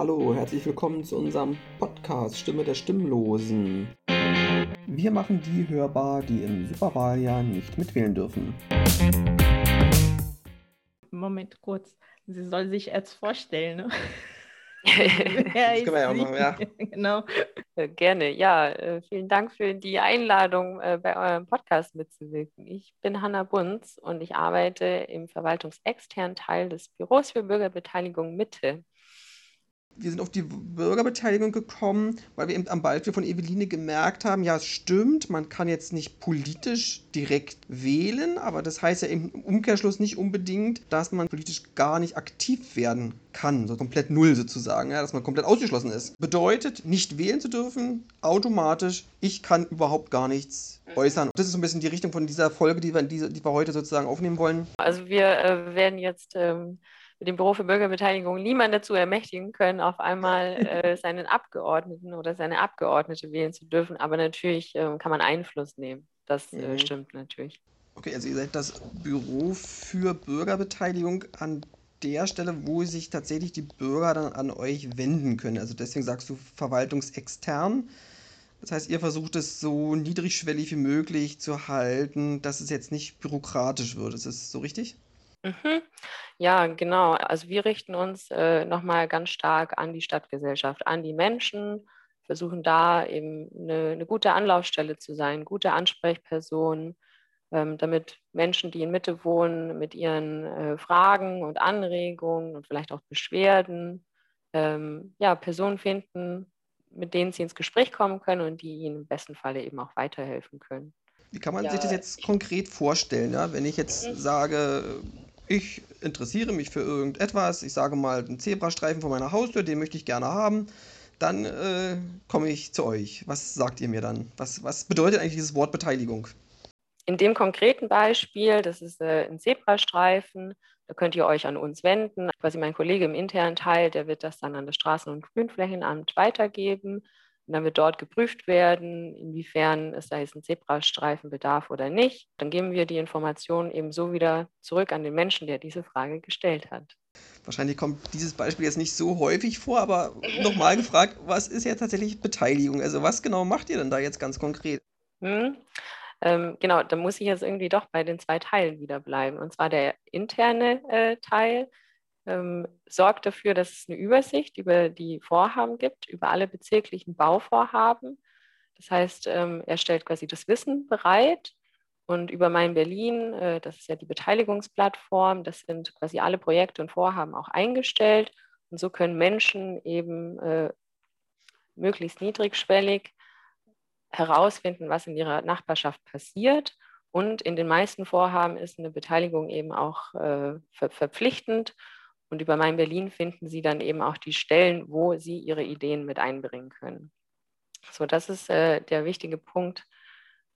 Hallo, herzlich willkommen zu unserem Podcast Stimme der Stimmlosen. Wir machen die hörbar, die im Superwahljahr nicht mitwählen dürfen. Moment, kurz. Sie soll sich jetzt vorstellen. Ne? das können wir ja auch machen, ja. genau. Äh, gerne, ja. Äh, vielen Dank für die Einladung, äh, bei eurem Podcast mitzuwirken. Ich bin Hanna Bunz und ich arbeite im verwaltungsexternen Teil des Büros für Bürgerbeteiligung Mitte wir sind auf die Bürgerbeteiligung gekommen, weil wir eben am Beispiel von Eveline gemerkt haben, ja, es stimmt, man kann jetzt nicht politisch direkt wählen, aber das heißt ja im Umkehrschluss nicht unbedingt, dass man politisch gar nicht aktiv werden kann, so komplett null sozusagen, ja, dass man komplett ausgeschlossen ist. Bedeutet, nicht wählen zu dürfen, automatisch, ich kann überhaupt gar nichts äußern. Das ist so ein bisschen die Richtung von dieser Folge, die wir, die, die wir heute sozusagen aufnehmen wollen. Also wir äh, werden jetzt ähm mit dem Büro für Bürgerbeteiligung niemand dazu ermächtigen können, auf einmal äh, seinen Abgeordneten oder seine Abgeordnete wählen zu dürfen. Aber natürlich äh, kann man Einfluss nehmen. Das äh, mhm. stimmt natürlich. Okay, also ihr seid das Büro für Bürgerbeteiligung an der Stelle, wo sich tatsächlich die Bürger dann an euch wenden können. Also deswegen sagst du verwaltungsextern. Das heißt, ihr versucht es so niedrigschwellig wie möglich zu halten, dass es jetzt nicht bürokratisch wird. Ist das so richtig? Mhm. Ja, genau. Also wir richten uns äh, nochmal ganz stark an die Stadtgesellschaft, an die Menschen, versuchen da eben eine, eine gute Anlaufstelle zu sein, gute Ansprechpersonen, ähm, damit Menschen, die in Mitte wohnen, mit ihren äh, Fragen und Anregungen und vielleicht auch Beschwerden, ähm, ja, Personen finden, mit denen sie ins Gespräch kommen können und die ihnen im besten Falle eben auch weiterhelfen können. Wie kann man ja, sich das jetzt konkret vorstellen, ja? wenn ich jetzt mhm. sage, ich interessiere mich für irgendetwas, ich sage mal einen Zebrastreifen vor meiner Haustür, den möchte ich gerne haben, dann äh, komme ich zu euch. Was sagt ihr mir dann? Was, was bedeutet eigentlich dieses Wort Beteiligung? In dem konkreten Beispiel, das ist äh, ein Zebrastreifen, da könnt ihr euch an uns wenden. Quasi mein Kollege im internen Teil, der wird das dann an das Straßen- und Grünflächenamt weitergeben. Und dann wird dort geprüft werden, inwiefern es da jetzt einen Zebrastreifen bedarf oder nicht. Dann geben wir die Informationen eben so wieder zurück an den Menschen, der diese Frage gestellt hat. Wahrscheinlich kommt dieses Beispiel jetzt nicht so häufig vor, aber nochmal gefragt, was ist ja tatsächlich Beteiligung? Also was genau macht ihr denn da jetzt ganz konkret? Hm. Ähm, genau, da muss ich jetzt irgendwie doch bei den zwei Teilen wieder bleiben. Und zwar der interne äh, Teil, ähm, sorgt dafür, dass es eine Übersicht über die Vorhaben gibt, über alle bezirklichen Bauvorhaben. Das heißt, ähm, er stellt quasi das Wissen bereit und über Mein Berlin, äh, das ist ja die Beteiligungsplattform, das sind quasi alle Projekte und Vorhaben auch eingestellt. Und so können Menschen eben äh, möglichst niedrigschwellig herausfinden, was in ihrer Nachbarschaft passiert. Und in den meisten Vorhaben ist eine Beteiligung eben auch äh, ver verpflichtend. Und über Mein Berlin finden Sie dann eben auch die Stellen, wo Sie Ihre Ideen mit einbringen können. So, das ist äh, der wichtige Punkt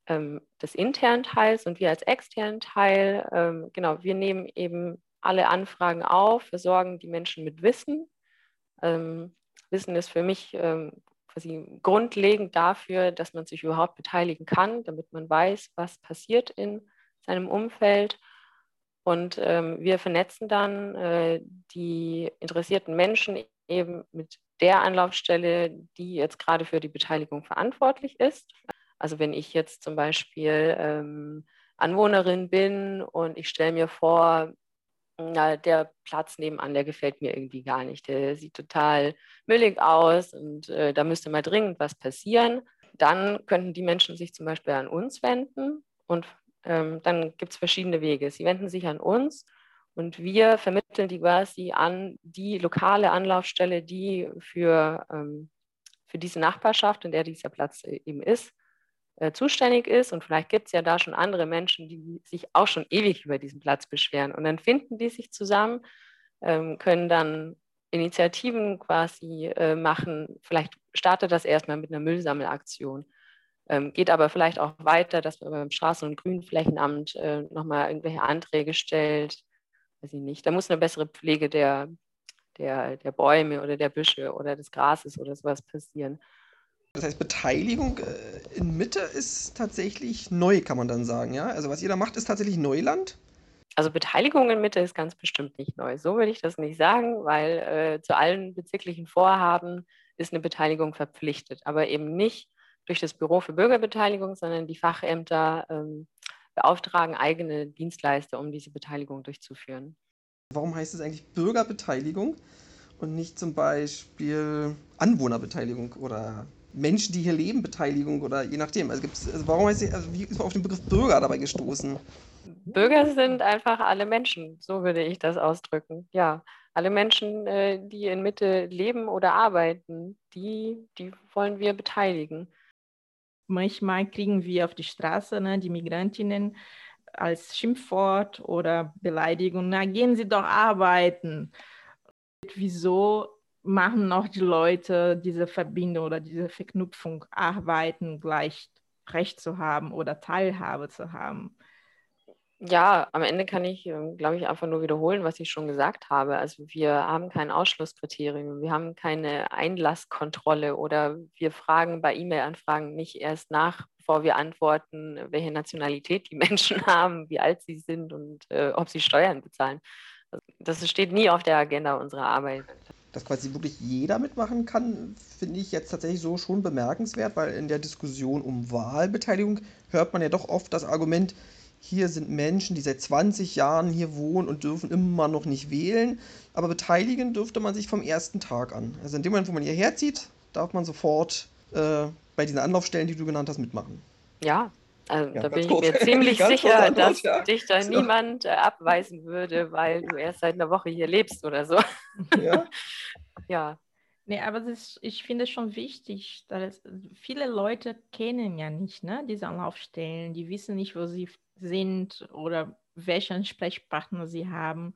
ähm, des internen Teils und wir als externen Teil, ähm, genau, wir nehmen eben alle Anfragen auf, versorgen die Menschen mit Wissen. Ähm, Wissen ist für mich ähm, quasi grundlegend dafür, dass man sich überhaupt beteiligen kann, damit man weiß, was passiert in seinem Umfeld und ähm, wir vernetzen dann äh, die interessierten Menschen eben mit der Anlaufstelle, die jetzt gerade für die Beteiligung verantwortlich ist. Also wenn ich jetzt zum Beispiel ähm, Anwohnerin bin und ich stelle mir vor, na, der Platz nebenan, der gefällt mir irgendwie gar nicht. Der sieht total müllig aus und äh, da müsste mal dringend was passieren. Dann könnten die Menschen sich zum Beispiel an uns wenden und ähm, dann gibt es verschiedene Wege. Sie wenden sich an uns und wir vermitteln die quasi an die lokale Anlaufstelle, die für, ähm, für diese Nachbarschaft, in der dieser Platz äh, eben ist, äh, zuständig ist. Und vielleicht gibt es ja da schon andere Menschen, die sich auch schon ewig über diesen Platz beschweren. Und dann finden die sich zusammen, ähm, können dann Initiativen quasi äh, machen. Vielleicht startet das erstmal mit einer Müllsammelaktion. Ähm, geht aber vielleicht auch weiter, dass man beim Straßen- und Grünflächenamt äh, nochmal irgendwelche Anträge stellt. Weiß ich nicht. Da muss eine bessere Pflege der, der, der Bäume oder der Büsche oder des Grases oder sowas passieren. Das heißt, Beteiligung äh, in Mitte ist tatsächlich neu, kann man dann sagen, ja? Also was ihr da macht, ist tatsächlich Neuland? also Beteiligung in Mitte ist ganz bestimmt nicht neu. So würde ich das nicht sagen, weil äh, zu allen bezirklichen Vorhaben ist eine Beteiligung verpflichtet, aber eben nicht durch das Büro für Bürgerbeteiligung, sondern die Fachämter ähm, beauftragen eigene Dienstleister, um diese Beteiligung durchzuführen. Warum heißt es eigentlich Bürgerbeteiligung und nicht zum Beispiel Anwohnerbeteiligung oder Menschen, die hier leben, Beteiligung oder je nachdem? Also, gibt's, also warum heißt es, also wie ist man auf den Begriff Bürger dabei gestoßen? Bürger sind einfach alle Menschen, so würde ich das ausdrücken. Ja, alle Menschen, äh, die in Mitte leben oder arbeiten, die, die wollen wir beteiligen. Manchmal kriegen wir auf die Straße ne, die Migrantinnen als Schimpfwort oder Beleidigung, na gehen Sie doch arbeiten. Wieso machen noch die Leute diese Verbindung oder diese Verknüpfung, arbeiten gleich Recht zu haben oder Teilhabe zu haben? Ja, am Ende kann ich, ähm, glaube ich, einfach nur wiederholen, was ich schon gesagt habe. Also wir haben kein Ausschlusskriterium, wir haben keine Einlasskontrolle oder wir fragen bei E-Mail-Anfragen nicht erst nach, bevor wir antworten, welche Nationalität die Menschen haben, wie alt sie sind und äh, ob sie Steuern bezahlen. Also das steht nie auf der Agenda unserer Arbeit. Dass quasi wirklich jeder mitmachen kann, finde ich jetzt tatsächlich so schon bemerkenswert, weil in der Diskussion um Wahlbeteiligung hört man ja doch oft das Argument, hier sind Menschen, die seit 20 Jahren hier wohnen und dürfen immer noch nicht wählen. Aber beteiligen dürfte man sich vom ersten Tag an. Also in dem Moment, wo man hierher zieht, darf man sofort äh, bei diesen Anlaufstellen, die du genannt hast, mitmachen. Ja, also ja, da bin ich mir ziemlich sicher, dass ja. dich da niemand äh, abweisen würde, weil du erst seit einer Woche hier lebst oder so. Ja. ja. Nee, aber das, ich finde es schon wichtig, dass viele Leute kennen ja nicht ne, diese Anlaufstellen, die wissen nicht, wo sie sind oder welchen Ansprechpartner sie haben.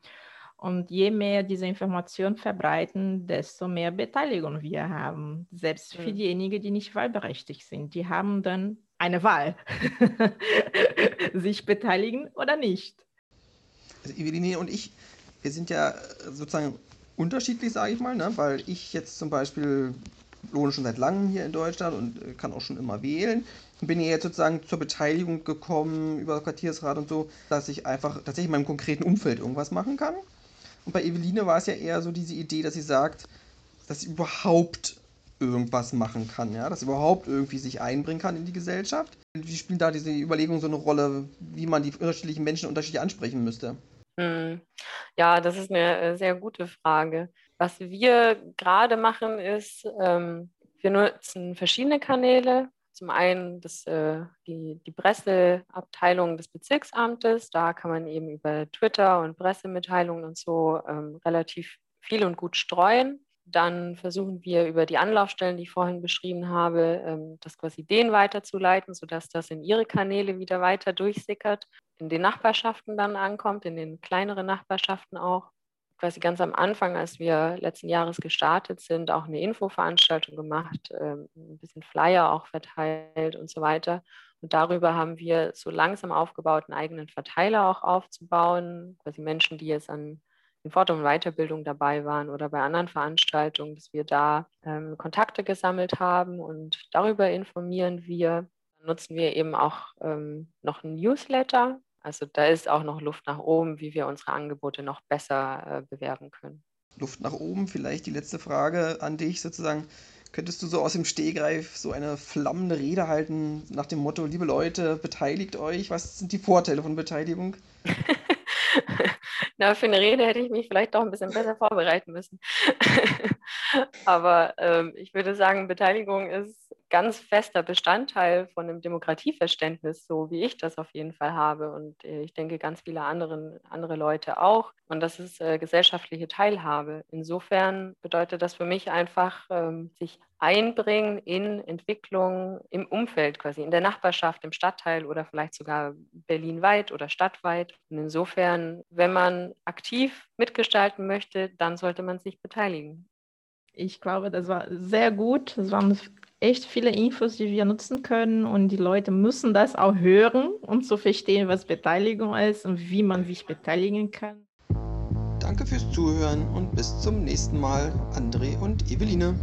Und je mehr diese Informationen verbreiten, desto mehr Beteiligung wir haben. Selbst für mhm. diejenigen, die nicht wahlberechtigt sind. Die haben dann eine Wahl, sich beteiligen oder nicht. Also Eveline und ich, wir sind ja sozusagen unterschiedlich, sage ich mal, ne? weil ich jetzt zum Beispiel wohne schon seit langem hier in Deutschland und äh, kann auch schon immer wählen. Und bin jetzt sozusagen zur Beteiligung gekommen über Quartiersrat und so, dass ich einfach tatsächlich in meinem konkreten Umfeld irgendwas machen kann. Und bei Eveline war es ja eher so diese Idee, dass sie sagt, dass sie überhaupt irgendwas machen kann, ja, dass sie überhaupt irgendwie sich einbringen kann in die Gesellschaft. Wie spielen da diese Überlegungen so eine Rolle, wie man die unterschiedlichen Menschen unterschiedlich ansprechen müsste? Hm. Ja, das ist eine äh, sehr gute Frage. Was wir gerade machen, ist, ähm, wir nutzen verschiedene Kanäle. Zum einen das, äh, die, die Presseabteilung des Bezirksamtes. Da kann man eben über Twitter und Pressemitteilungen und so ähm, relativ viel und gut streuen. Dann versuchen wir über die Anlaufstellen, die ich vorhin beschrieben habe, ähm, das quasi denen weiterzuleiten, sodass das in ihre Kanäle wieder weiter durchsickert, in den Nachbarschaften dann ankommt, in den kleineren Nachbarschaften auch. Quasi ganz am Anfang, als wir letzten Jahres gestartet sind, auch eine Infoveranstaltung gemacht, ähm, ein bisschen Flyer auch verteilt und so weiter. Und darüber haben wir so langsam aufgebaut, einen eigenen Verteiler auch aufzubauen, quasi Menschen, die jetzt an in Fort- und Weiterbildung dabei waren oder bei anderen Veranstaltungen, dass wir da ähm, Kontakte gesammelt haben und darüber informieren wir. Dann nutzen wir eben auch ähm, noch ein Newsletter. Also da ist auch noch Luft nach oben, wie wir unsere Angebote noch besser äh, bewerben können. Luft nach oben, vielleicht die letzte Frage an dich sozusagen. Könntest du so aus dem Stehgreif so eine flammende Rede halten nach dem Motto, liebe Leute, beteiligt euch? Was sind die Vorteile von Beteiligung? Na, für eine Rede hätte ich mich vielleicht doch ein bisschen besser vorbereiten müssen. Aber ähm, ich würde sagen, Beteiligung ist ganz fester Bestandteil von einem Demokratieverständnis, so wie ich das auf jeden Fall habe. Und äh, ich denke, ganz viele anderen, andere Leute auch. Und das ist äh, gesellschaftliche Teilhabe. Insofern bedeutet das für mich einfach, ähm, sich einbringen in Entwicklung im Umfeld, quasi in der Nachbarschaft, im Stadtteil oder vielleicht sogar berlinweit oder stadtweit. Und insofern, wenn man aktiv mitgestalten möchte, dann sollte man sich beteiligen. Ich glaube, das war sehr gut. Das waren echt viele Infos, die wir nutzen können und die Leute müssen das auch hören, um zu verstehen, was Beteiligung ist und wie man sich beteiligen kann. Danke fürs Zuhören und bis zum nächsten Mal, André und Eveline.